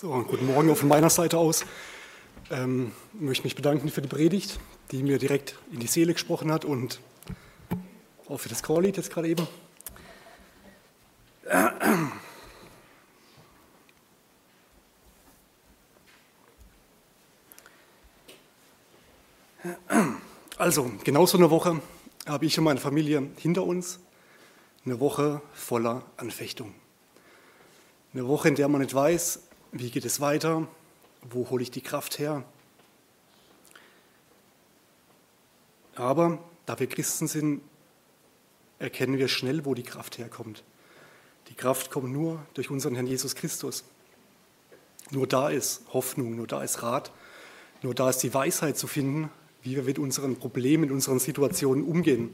So, guten Morgen auch von meiner Seite aus. Ähm, ich möchte mich bedanken für die Predigt, die mir direkt in die Seele gesprochen hat und auch für das Chorlied jetzt gerade eben. Also, genau so eine Woche habe ich und meine Familie hinter uns. Eine Woche voller Anfechtung. Eine Woche, in der man nicht weiß, wie geht es weiter, wo hole ich die Kraft her. Aber da wir Christen sind, erkennen wir schnell, wo die Kraft herkommt. Die Kraft kommt nur durch unseren Herrn Jesus Christus. Nur da ist Hoffnung, nur da ist Rat, nur da ist die Weisheit zu finden, wie wir mit unseren Problemen, mit unseren Situationen umgehen.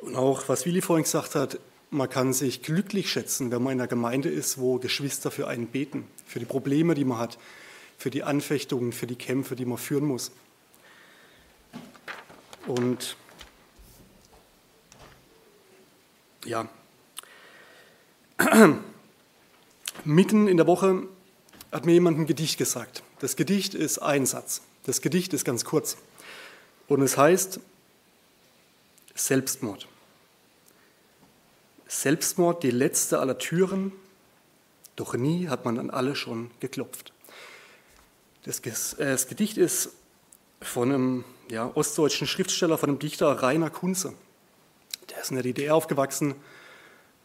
Und auch, was Willi vorhin gesagt hat, man kann sich glücklich schätzen, wenn man in einer Gemeinde ist, wo Geschwister für einen beten, für die Probleme, die man hat, für die Anfechtungen, für die Kämpfe, die man führen muss. Und ja, mitten in der Woche hat mir jemand ein Gedicht gesagt. Das Gedicht ist ein Satz. Das Gedicht ist ganz kurz. Und es heißt Selbstmord. Selbstmord die letzte aller Türen, doch nie hat man an alle schon geklopft. Das, äh, das Gedicht ist von einem ja, ostdeutschen Schriftsteller, von dem Dichter Rainer Kunze. Der ist in der DDR aufgewachsen,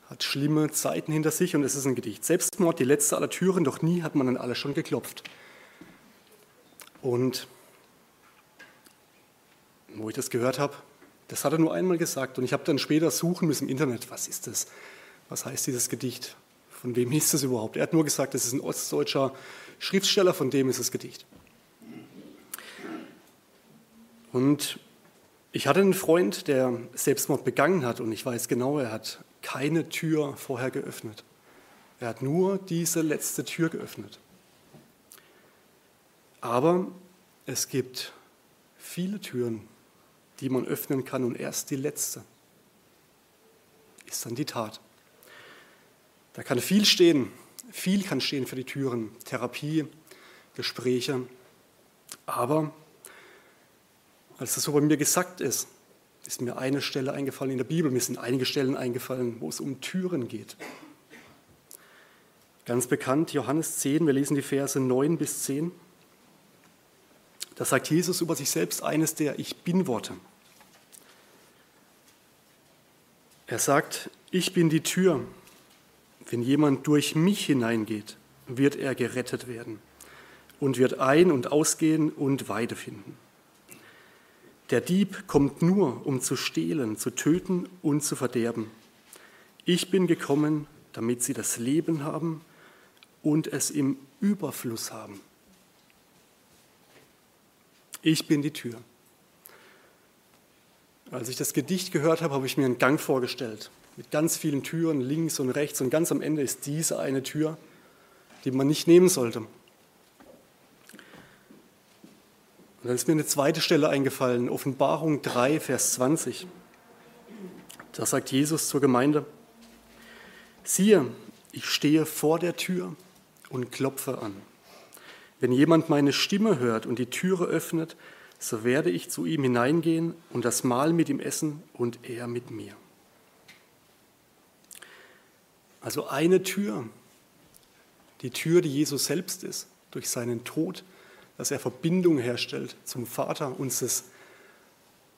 hat schlimme Zeiten hinter sich und es ist ein Gedicht. Selbstmord, die letzte aller Türen, doch nie hat man an alle schon geklopft. Und wo ich das gehört habe, das hat er nur einmal gesagt und ich habe dann später suchen müssen im Internet, was ist das? Was heißt dieses Gedicht? Von wem ist das überhaupt? Er hat nur gesagt, das ist ein ostdeutscher Schriftsteller, von dem ist das Gedicht. Und ich hatte einen Freund, der Selbstmord begangen hat und ich weiß genau, er hat keine Tür vorher geöffnet. Er hat nur diese letzte Tür geöffnet. Aber es gibt viele Türen, die man öffnen kann und erst die letzte ist dann die Tat. Da kann viel stehen, viel kann stehen für die Türen, Therapie, Gespräche, aber als das so bei mir gesagt ist, ist mir eine Stelle eingefallen in der Bibel, mir sind einige Stellen eingefallen, wo es um Türen geht. Ganz bekannt, Johannes 10, wir lesen die Verse 9 bis 10. Da sagt Jesus über sich selbst eines der Ich bin-Worte. Er sagt, ich bin die Tür. Wenn jemand durch mich hineingeht, wird er gerettet werden und wird ein- und ausgehen und Weide finden. Der Dieb kommt nur, um zu stehlen, zu töten und zu verderben. Ich bin gekommen, damit sie das Leben haben und es im Überfluss haben. Ich bin die Tür. Als ich das Gedicht gehört habe, habe ich mir einen Gang vorgestellt, mit ganz vielen Türen links und rechts und ganz am Ende ist diese eine Tür, die man nicht nehmen sollte. Und dann ist mir eine zweite Stelle eingefallen, Offenbarung 3, Vers 20. Da sagt Jesus zur Gemeinde, siehe, ich stehe vor der Tür und klopfe an. Wenn jemand meine Stimme hört und die Türe öffnet, so werde ich zu ihm hineingehen und das Mahl mit ihm essen und er mit mir. Also eine Tür, die Tür, die Jesus selbst ist, durch seinen Tod, dass er Verbindung herstellt zum Vater, uns das,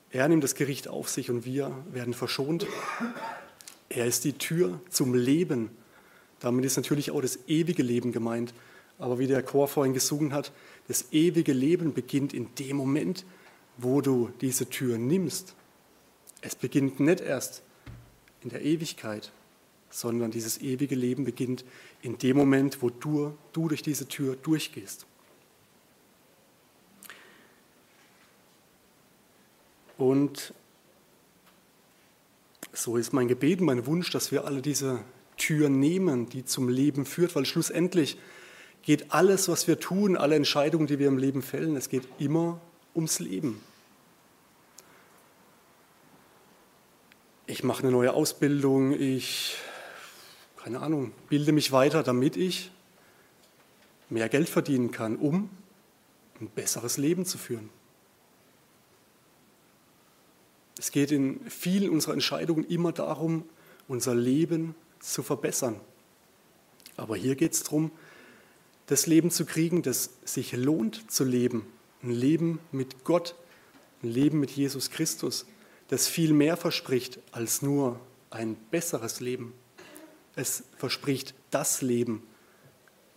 er nimmt das Gericht auf sich und wir werden verschont. Er ist die Tür zum Leben. Damit ist natürlich auch das ewige Leben gemeint, aber wie der Chor vorhin gesungen hat, das ewige Leben beginnt in dem Moment, wo du diese Tür nimmst. Es beginnt nicht erst in der Ewigkeit, sondern dieses ewige Leben beginnt in dem Moment, wo du, du durch diese Tür durchgehst. Und so ist mein Gebet, mein Wunsch, dass wir alle diese Tür nehmen, die zum Leben führt, weil schlussendlich geht alles, was wir tun, alle Entscheidungen, die wir im Leben fällen, es geht immer ums Leben. Ich mache eine neue Ausbildung, ich keine Ahnung, bilde mich weiter, damit ich mehr Geld verdienen kann, um ein besseres Leben zu führen. Es geht in vielen unserer Entscheidungen immer darum, unser Leben zu verbessern. Aber hier geht es darum, das Leben zu kriegen, das sich lohnt zu leben. Ein Leben mit Gott, ein Leben mit Jesus Christus, das viel mehr verspricht als nur ein besseres Leben. Es verspricht das Leben.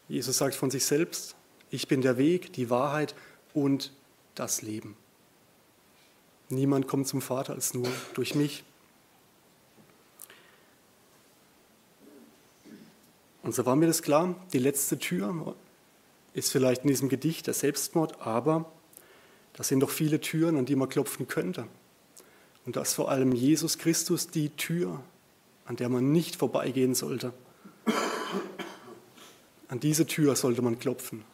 Jesus sagt von sich selbst, ich bin der Weg, die Wahrheit und das Leben. Niemand kommt zum Vater als nur durch mich. Und so war mir das klar, die letzte Tür ist vielleicht in diesem Gedicht der Selbstmord, aber das sind doch viele Türen, an die man klopfen könnte. Und das vor allem Jesus Christus die Tür, an der man nicht vorbeigehen sollte. An diese Tür sollte man klopfen.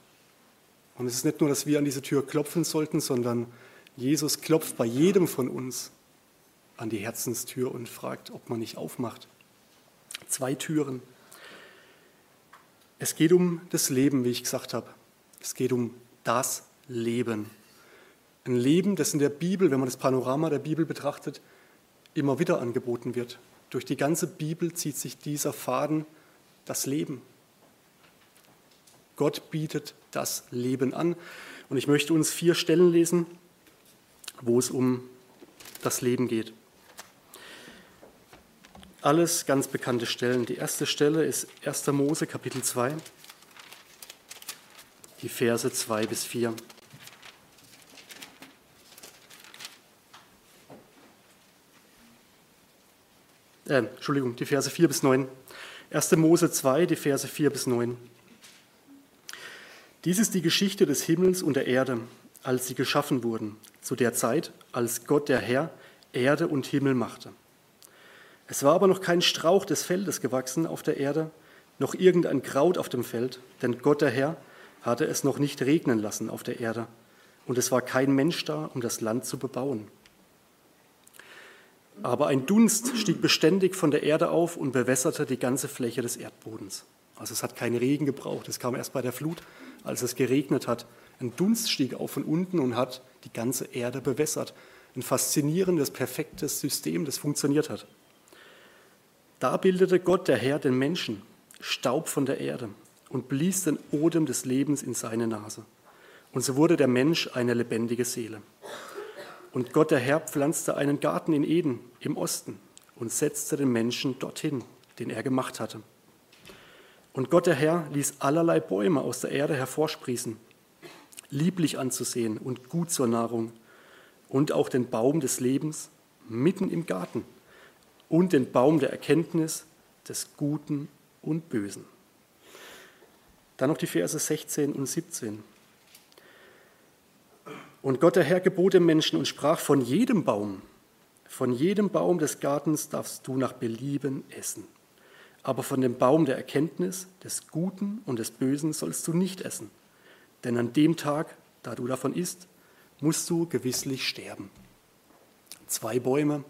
Und es ist nicht nur, dass wir an diese Tür klopfen sollten, sondern Jesus klopft bei jedem von uns an die Herzenstür und fragt, ob man nicht aufmacht. Zwei Türen. Es geht um das Leben, wie ich gesagt habe. Es geht um das Leben. Ein Leben, das in der Bibel, wenn man das Panorama der Bibel betrachtet, immer wieder angeboten wird. Durch die ganze Bibel zieht sich dieser Faden das Leben. Gott bietet das Leben an. Und ich möchte uns vier Stellen lesen, wo es um das Leben geht. Alles ganz bekannte Stellen. Die erste Stelle ist 1. Mose Kapitel 2, die Verse 2 bis 4. Äh, Entschuldigung, die Verse 4 bis 9. 1. Mose 2, die Verse 4 bis 9. Dies ist die Geschichte des Himmels und der Erde, als sie geschaffen wurden, zu der Zeit, als Gott der Herr Erde und Himmel machte. Es war aber noch kein Strauch des Feldes gewachsen auf der Erde, noch irgendein Kraut auf dem Feld, denn Gott der Herr hatte es noch nicht regnen lassen auf der Erde, und es war kein Mensch da, um das Land zu bebauen. Aber ein Dunst stieg beständig von der Erde auf und bewässerte die ganze Fläche des Erdbodens. Also es hat keinen Regen gebraucht, es kam erst bei der Flut, als es geregnet hat. Ein Dunst stieg auf von unten und hat die ganze Erde bewässert. Ein faszinierendes, perfektes System, das funktioniert hat. Da bildete Gott, der Herr, den Menschen, Staub von der Erde und blies den Odem des Lebens in seine Nase. Und so wurde der Mensch eine lebendige Seele. Und Gott, der Herr, pflanzte einen Garten in Eden im Osten und setzte den Menschen dorthin, den er gemacht hatte. Und Gott, der Herr, ließ allerlei Bäume aus der Erde hervorsprießen, lieblich anzusehen und gut zur Nahrung, und auch den Baum des Lebens mitten im Garten und den Baum der Erkenntnis des Guten und Bösen. Dann noch die Verse 16 und 17. Und Gott der Herr gebot dem Menschen und sprach, von jedem Baum, von jedem Baum des Gartens darfst du nach Belieben essen. Aber von dem Baum der Erkenntnis des Guten und des Bösen sollst du nicht essen. Denn an dem Tag, da du davon isst, musst du gewisslich sterben. Zwei Bäume,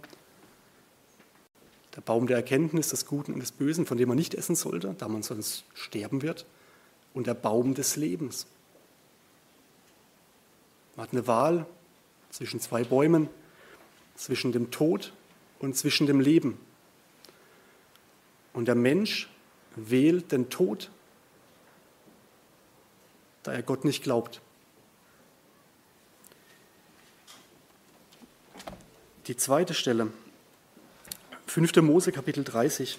der Baum der Erkenntnis des Guten und des Bösen, von dem man nicht essen sollte, da man sonst sterben wird, und der Baum des Lebens. Man hat eine Wahl zwischen zwei Bäumen, zwischen dem Tod und zwischen dem Leben. Und der Mensch wählt den Tod, da er Gott nicht glaubt. Die zweite Stelle, 5. Mose Kapitel 30,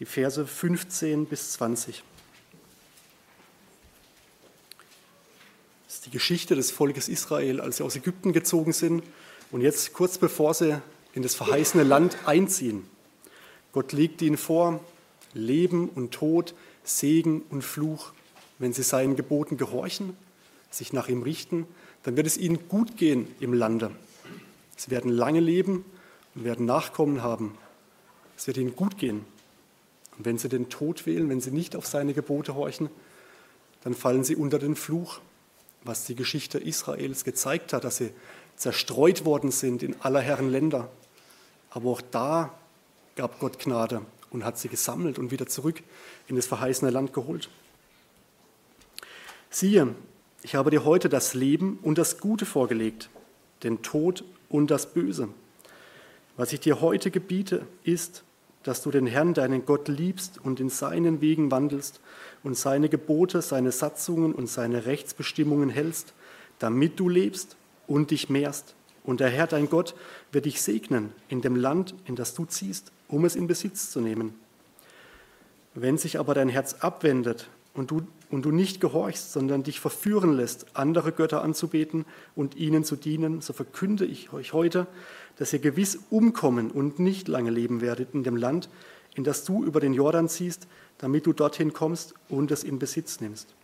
die Verse 15 bis 20. Das ist die Geschichte des Volkes Israel, als sie aus Ägypten gezogen sind und jetzt kurz bevor sie in das verheißene Land einziehen. Gott legt ihnen vor, Leben und Tod, Segen und Fluch. Wenn sie seinen Geboten gehorchen, sich nach ihm richten, dann wird es ihnen gut gehen im Lande. Sie werden lange leben und werden Nachkommen haben. Es wird ihnen gut gehen. Und wenn sie den Tod wählen, wenn sie nicht auf seine Gebote horchen, dann fallen sie unter den Fluch, was die Geschichte Israels gezeigt hat, dass sie zerstreut worden sind in aller Herren Länder. Aber auch da gab Gott Gnade und hat sie gesammelt und wieder zurück in das verheißene Land geholt. Siehe, ich habe dir heute das Leben und das Gute vorgelegt, den Tod und das Böse. Was ich dir heute gebiete, ist, dass du den Herrn, deinen Gott, liebst und in seinen Wegen wandelst und seine Gebote, seine Satzungen und seine Rechtsbestimmungen hältst, damit du lebst und dich mehrst. Und der Herr, dein Gott, wird dich segnen in dem Land, in das du ziehst, um es in Besitz zu nehmen. Wenn sich aber dein Herz abwendet und du, und du nicht gehorchst, sondern dich verführen lässt, andere Götter anzubeten und ihnen zu dienen, so verkünde ich euch heute, dass ihr gewiss umkommen und nicht lange leben werdet in dem Land, in das du über den Jordan ziehst, damit du dorthin kommst und es in Besitz nimmst.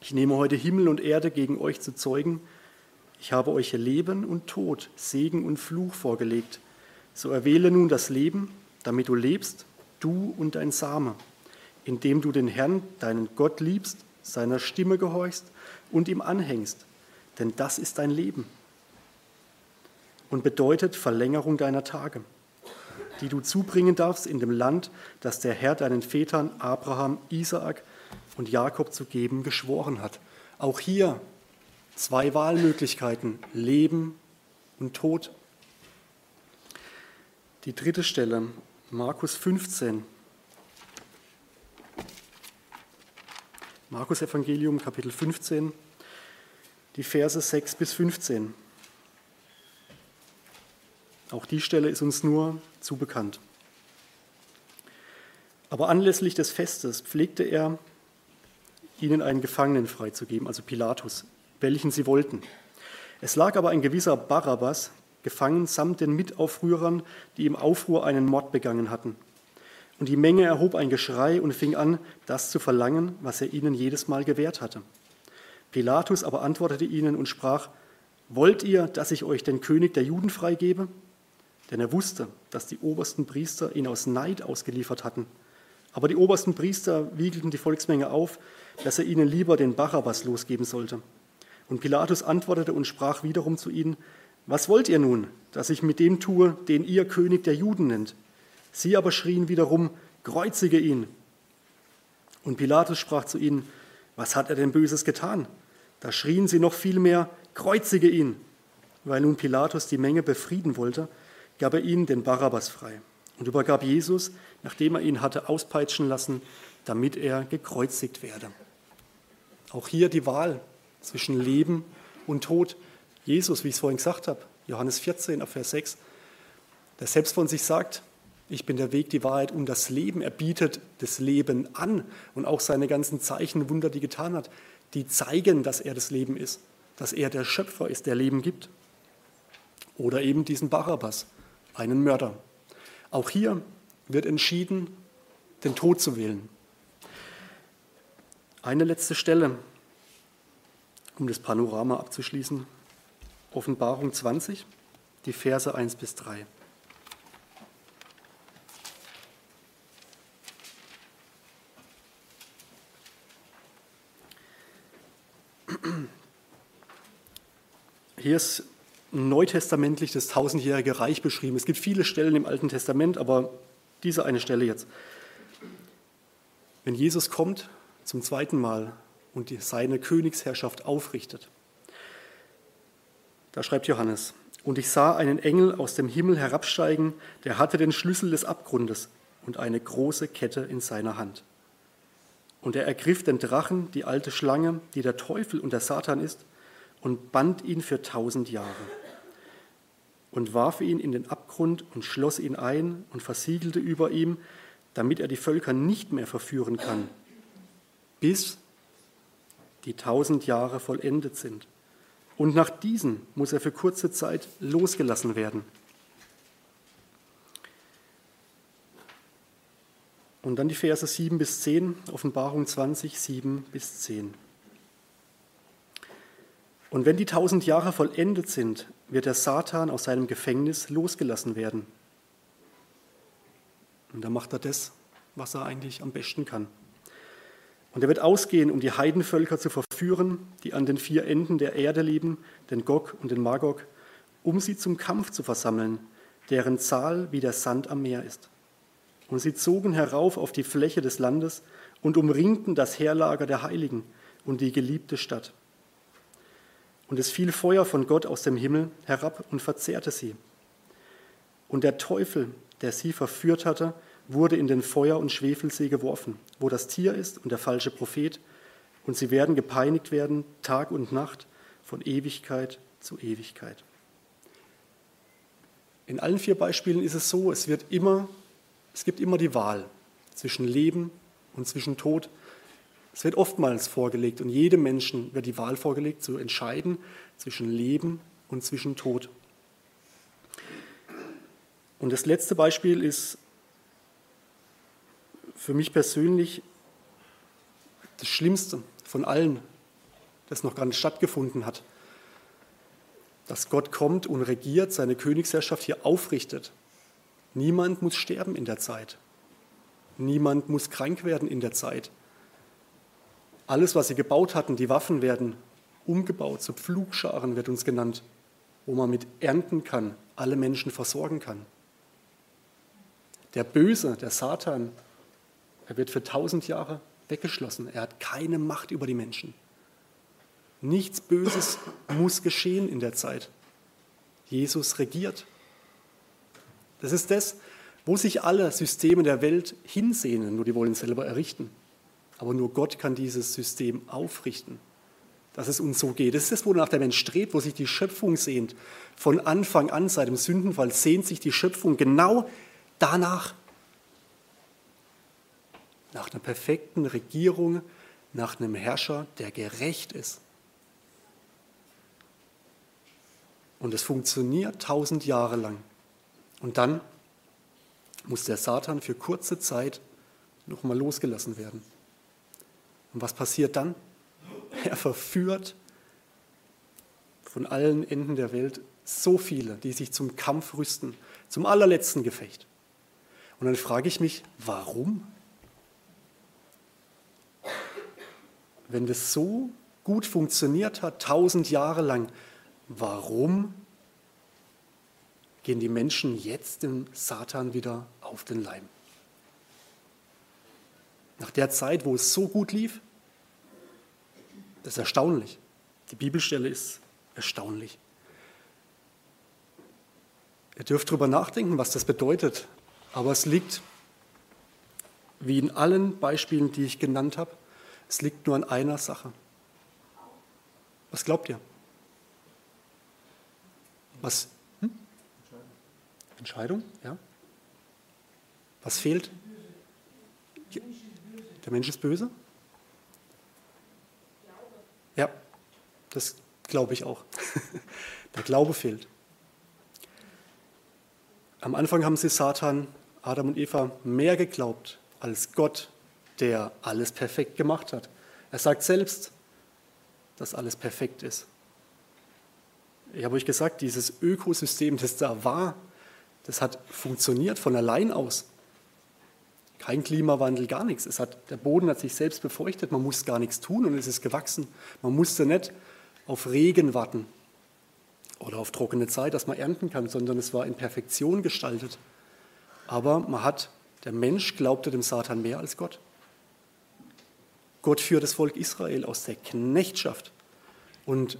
Ich nehme heute Himmel und Erde gegen euch zu Zeugen. Ich habe euch Leben und Tod, Segen und Fluch vorgelegt. So erwähle nun das Leben, damit du lebst, du und dein Same, indem du den Herrn, deinen Gott liebst, seiner Stimme gehorchst und ihm anhängst, denn das ist dein Leben und bedeutet Verlängerung deiner Tage, die du zubringen darfst in dem Land, das der Herr deinen Vätern Abraham, Isaak und Jakob zu geben geschworen hat. Auch hier zwei Wahlmöglichkeiten, Leben und Tod. Die dritte Stelle, Markus 15. Markus Evangelium, Kapitel 15, die Verse 6 bis 15. Auch die Stelle ist uns nur zu bekannt. Aber anlässlich des Festes pflegte er, ihnen einen Gefangenen freizugeben, also Pilatus, welchen sie wollten. Es lag aber ein gewisser Barabbas gefangen samt den Mitaufrührern, die im Aufruhr einen Mord begangen hatten. Und die Menge erhob ein Geschrei und fing an, das zu verlangen, was er ihnen jedes Mal gewährt hatte. Pilatus aber antwortete ihnen und sprach, Wollt ihr, dass ich euch den König der Juden freigebe? Denn er wusste, dass die obersten Priester ihn aus Neid ausgeliefert hatten. Aber die obersten Priester wiegelten die Volksmenge auf, dass er ihnen lieber den Barabbas losgeben sollte. Und Pilatus antwortete und sprach wiederum zu ihnen, was wollt ihr nun, dass ich mit dem tue, den ihr König der Juden nennt? Sie aber schrien wiederum, kreuzige ihn. Und Pilatus sprach zu ihnen, was hat er denn Böses getan? Da schrien sie noch viel mehr, kreuzige ihn. Weil nun Pilatus die Menge befrieden wollte, gab er ihnen den Barabbas frei und übergab Jesus, nachdem er ihn hatte auspeitschen lassen, damit er gekreuzigt werde. Auch hier die Wahl zwischen Leben und Tod. Jesus, wie ich es vorhin gesagt habe, Johannes 14, Vers 6, der selbst von sich sagt, ich bin der Weg, die Wahrheit und das Leben. Er bietet das Leben an und auch seine ganzen Zeichen, Wunder, die getan hat, die zeigen, dass er das Leben ist, dass er der Schöpfer ist, der Leben gibt. Oder eben diesen Barabbas, einen Mörder. Auch hier wird entschieden, den Tod zu wählen. Eine letzte Stelle, um das Panorama abzuschließen. Offenbarung 20, die Verse 1 bis 3. Hier ist neutestamentlich das tausendjährige Reich beschrieben. Es gibt viele Stellen im Alten Testament, aber diese eine Stelle jetzt. Wenn Jesus kommt zum zweiten Mal und seine Königsherrschaft aufrichtet, da schreibt Johannes, und ich sah einen Engel aus dem Himmel herabsteigen, der hatte den Schlüssel des Abgrundes und eine große Kette in seiner Hand. Und er ergriff den Drachen, die alte Schlange, die der Teufel und der Satan ist, und band ihn für tausend Jahre und warf ihn in den Abgrund und schloss ihn ein und versiegelte über ihm, damit er die Völker nicht mehr verführen kann, bis die tausend Jahre vollendet sind. Und nach diesen muss er für kurze Zeit losgelassen werden. Und dann die Verse 7 bis 10, Offenbarung 20, 7 bis 10. Und wenn die tausend Jahre vollendet sind, wird der Satan aus seinem Gefängnis losgelassen werden. Und da macht er das, was er eigentlich am besten kann. Und er wird ausgehen, um die Heidenvölker zu verführen, die an den vier Enden der Erde leben, den Gog und den Magog, um sie zum Kampf zu versammeln, deren Zahl wie der Sand am Meer ist. Und sie zogen herauf auf die Fläche des Landes und umringten das Heerlager der Heiligen und die geliebte Stadt. Und es fiel Feuer von Gott aus dem Himmel herab und verzehrte sie. Und der Teufel, der sie verführt hatte, wurde in den Feuer- und Schwefelsee geworfen, wo das Tier ist und der falsche Prophet, und sie werden gepeinigt werden Tag und Nacht von Ewigkeit zu Ewigkeit. In allen vier Beispielen ist es so, es, wird immer, es gibt immer die Wahl zwischen Leben und zwischen Tod. Es wird oftmals vorgelegt und jedem Menschen wird die Wahl vorgelegt, zu entscheiden zwischen Leben und zwischen Tod. Und das letzte Beispiel ist für mich persönlich das Schlimmste von allen, das noch gar nicht stattgefunden hat. Dass Gott kommt und regiert, seine Königsherrschaft hier aufrichtet. Niemand muss sterben in der Zeit. Niemand muss krank werden in der Zeit. Alles, was sie gebaut hatten, die Waffen werden umgebaut, zu Pflugscharen wird uns genannt, wo man mit ernten kann, alle Menschen versorgen kann. Der Böse, der Satan, er wird für tausend Jahre weggeschlossen. Er hat keine Macht über die Menschen. Nichts Böses muss geschehen in der Zeit. Jesus regiert. Das ist das, wo sich alle Systeme der Welt hinsehnen, nur die wollen selber errichten. Aber nur Gott kann dieses System aufrichten, dass es uns so geht. Das ist das, wonach der Mensch strebt, wo sich die Schöpfung sehnt. Von Anfang an, seit dem Sündenfall, sehnt sich die Schöpfung genau danach. Nach einer perfekten Regierung, nach einem Herrscher, der gerecht ist. Und es funktioniert tausend Jahre lang. Und dann muss der Satan für kurze Zeit nochmal losgelassen werden. Und was passiert dann? Er verführt von allen Enden der Welt so viele, die sich zum Kampf rüsten, zum allerletzten Gefecht. Und dann frage ich mich, warum? Wenn das so gut funktioniert hat, tausend Jahre lang, warum gehen die Menschen jetzt dem Satan wieder auf den Leim? Nach der Zeit, wo es so gut lief, das ist erstaunlich. Die Bibelstelle ist erstaunlich. Ihr dürft darüber nachdenken, was das bedeutet. Aber es liegt, wie in allen Beispielen, die ich genannt habe, es liegt nur an einer Sache. Was glaubt ihr? Was? Entscheidung, ja. Was fehlt? Der Mensch ist böse? Ja, das glaube ich auch. Der Glaube fehlt. Am Anfang haben sie Satan, Adam und Eva mehr geglaubt als Gott, der alles perfekt gemacht hat. Er sagt selbst, dass alles perfekt ist. Ich habe euch gesagt, dieses Ökosystem, das da war, das hat funktioniert von allein aus. Kein Klimawandel, gar nichts. Es hat, der Boden hat sich selbst befeuchtet, man muss gar nichts tun und es ist gewachsen. Man musste nicht auf Regen warten oder auf trockene Zeit, dass man ernten kann, sondern es war in Perfektion gestaltet. Aber man hat, der Mensch glaubte dem Satan mehr als Gott. Gott führt das Volk Israel aus der Knechtschaft. Und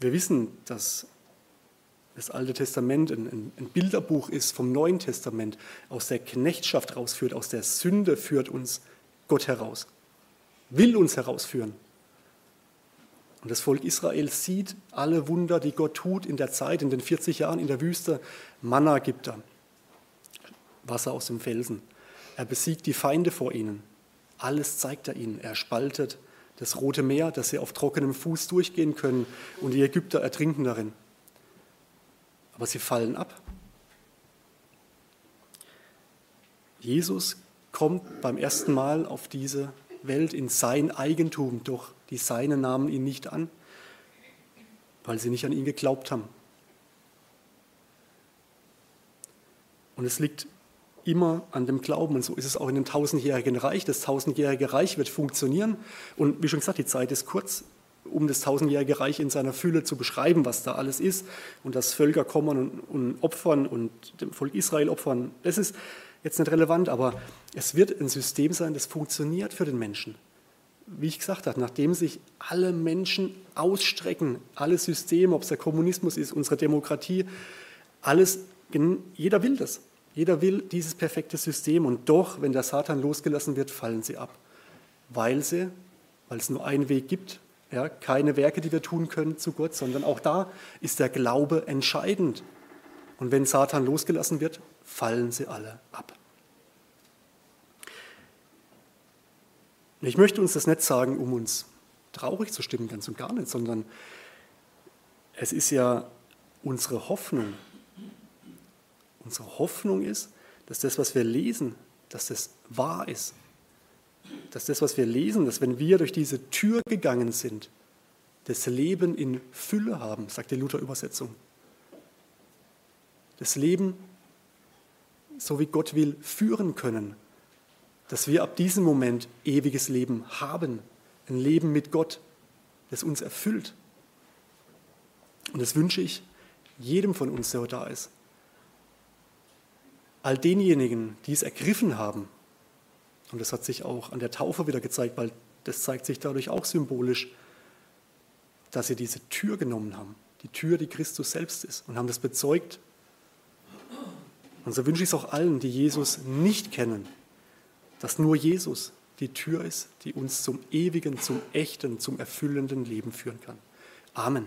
wir wissen, dass das Alte Testament ein, ein, Bilderbuch ist vom Neuen Testament, aus der Knechtschaft rausführt, aus der Sünde führt uns Gott heraus, will uns herausführen. Und das Volk Israel sieht alle Wunder, die Gott tut in der Zeit, in den 40 Jahren in der Wüste. Manna gibt er, Wasser aus dem Felsen. Er besiegt die Feinde vor ihnen. Alles zeigt er ihnen. Er spaltet das Rote Meer, dass sie auf trockenem Fuß durchgehen können und die Ägypter ertrinken darin aber sie fallen ab. Jesus kommt beim ersten Mal auf diese Welt in sein Eigentum, doch die Seinen nahmen ihn nicht an, weil sie nicht an ihn geglaubt haben. Und es liegt immer an dem Glauben. Und so ist es auch in dem tausendjährigen Reich. Das tausendjährige Reich wird funktionieren. Und wie schon gesagt, die Zeit ist kurz. Um das tausendjährige Reich in seiner Fülle zu beschreiben, was da alles ist und dass Völker kommen und, und opfern und dem Volk Israel opfern. Das ist jetzt nicht relevant, aber es wird ein System sein, das funktioniert für den Menschen. Wie ich gesagt habe, nachdem sich alle Menschen ausstrecken, alle Systeme, ob es der Kommunismus ist, unsere Demokratie, alles, jeder will das. Jeder will dieses perfekte System und doch, wenn der Satan losgelassen wird, fallen sie ab, weil sie, weil es nur einen Weg gibt, ja, keine Werke, die wir tun können zu Gott, sondern auch da ist der Glaube entscheidend. Und wenn Satan losgelassen wird, fallen sie alle ab. Ich möchte uns das nicht sagen, um uns traurig zu stimmen, ganz und gar nicht, sondern es ist ja unsere Hoffnung. Unsere Hoffnung ist, dass das, was wir lesen, dass das wahr ist. Dass das, was wir lesen, dass wenn wir durch diese Tür gegangen sind, das Leben in Fülle haben, sagt die Luther-Übersetzung. Das Leben, so wie Gott will, führen können. Dass wir ab diesem Moment ewiges Leben haben. Ein Leben mit Gott, das uns erfüllt. Und das wünsche ich jedem von uns, der da ist. All denjenigen, die es ergriffen haben, und das hat sich auch an der Taufe wieder gezeigt, weil das zeigt sich dadurch auch symbolisch, dass sie diese Tür genommen haben, die Tür, die Christus selbst ist, und haben das bezeugt. Und so wünsche ich es auch allen, die Jesus nicht kennen, dass nur Jesus die Tür ist, die uns zum ewigen, zum echten, zum erfüllenden Leben führen kann. Amen.